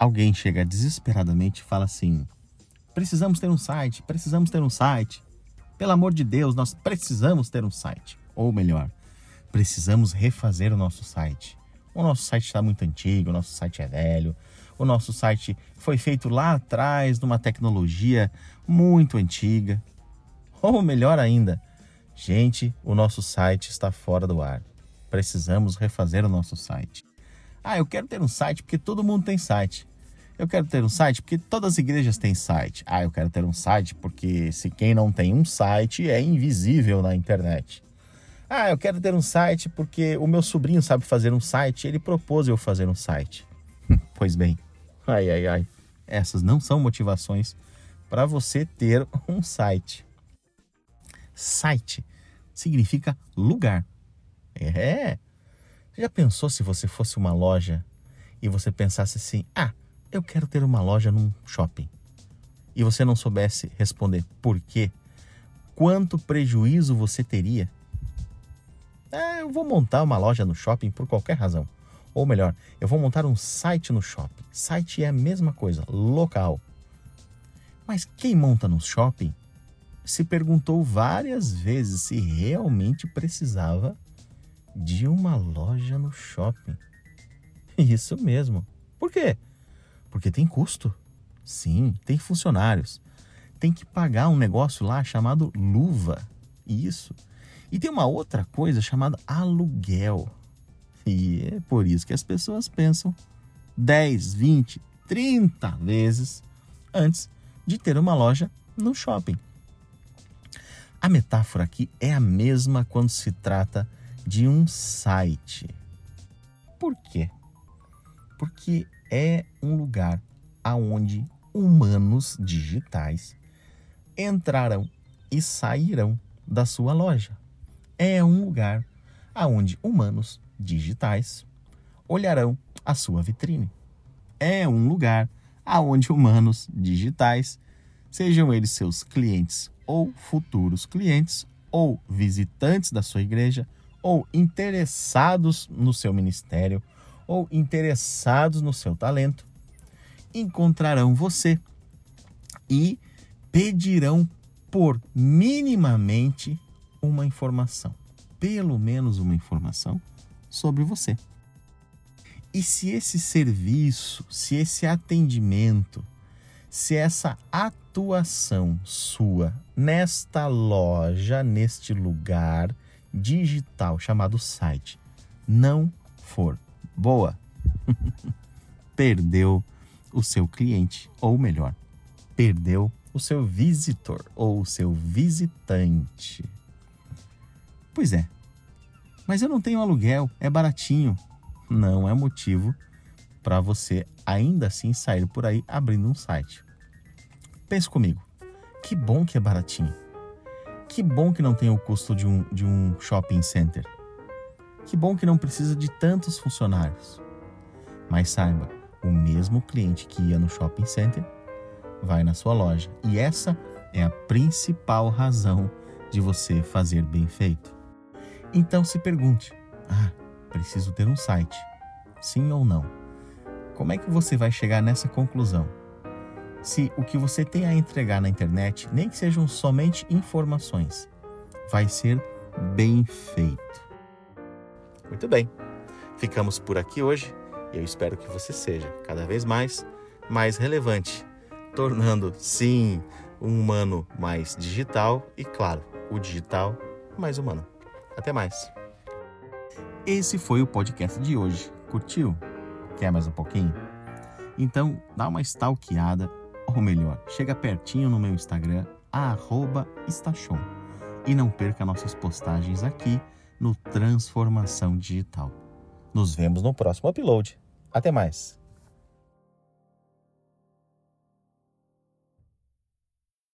Alguém chega desesperadamente e fala assim: precisamos ter um site, precisamos ter um site. Pelo amor de Deus, nós precisamos ter um site. Ou melhor, precisamos refazer o nosso site. O nosso site está muito antigo, o nosso site é velho, o nosso site foi feito lá atrás numa tecnologia muito antiga. Ou melhor ainda, gente, o nosso site está fora do ar. Precisamos refazer o nosso site. Ah, eu quero ter um site porque todo mundo tem site. Eu quero ter um site porque todas as igrejas têm site. Ah, eu quero ter um site porque se quem não tem um site é invisível na internet. Ah, eu quero ter um site porque o meu sobrinho sabe fazer um site, ele propôs eu fazer um site. pois bem, ai ai ai, essas não são motivações para você ter um site. Site significa lugar. É. Já pensou se você fosse uma loja e você pensasse assim: "Ah, eu quero ter uma loja num shopping. E você não soubesse responder por quê, quanto prejuízo você teria? É, eu vou montar uma loja no shopping por qualquer razão. Ou melhor, eu vou montar um site no shopping. Site é a mesma coisa, local. Mas quem monta no shopping se perguntou várias vezes se realmente precisava de uma loja no shopping. Isso mesmo. Por quê? Porque tem custo. Sim, tem funcionários. Tem que pagar um negócio lá chamado luva. Isso. E tem uma outra coisa chamada aluguel. E é por isso que as pessoas pensam 10, 20, 30 vezes antes de ter uma loja no shopping. A metáfora aqui é a mesma quando se trata de um site. Por quê? Porque é um lugar aonde humanos digitais entrarão e sairão da sua loja. É um lugar aonde humanos digitais olharão a sua vitrine. É um lugar aonde humanos digitais, sejam eles seus clientes ou futuros clientes, ou visitantes da sua igreja, ou interessados no seu ministério, ou interessados no seu talento encontrarão você e pedirão por minimamente uma informação, pelo menos uma informação sobre você. E se esse serviço, se esse atendimento, se essa atuação sua nesta loja, neste lugar digital chamado site, não for boa, perdeu o seu cliente, ou melhor, perdeu o seu visitor ou o seu visitante. Pois é, mas eu não tenho aluguel, é baratinho. Não é motivo para você ainda assim sair por aí abrindo um site. Pense comigo, que bom que é baratinho. Que bom que não tem o custo de um, de um shopping center. Que bom que não precisa de tantos funcionários. Mas saiba, o mesmo cliente que ia no shopping center vai na sua loja. E essa é a principal razão de você fazer bem feito. Então se pergunte: ah, preciso ter um site. Sim ou não? Como é que você vai chegar nessa conclusão? Se o que você tem a entregar na internet, nem que sejam somente informações, vai ser bem feito. Muito bem. Ficamos por aqui hoje e eu espero que você seja cada vez mais mais relevante, tornando sim um humano mais digital e claro, o digital mais humano. Até mais. Esse foi o podcast de hoje. Curtiu? Quer mais um pouquinho? Então dá uma stalkeada, ou melhor, chega pertinho no meu Instagram, @estachon e não perca nossas postagens aqui no Transformação Digital. Nos vemos no próximo upload. Até mais!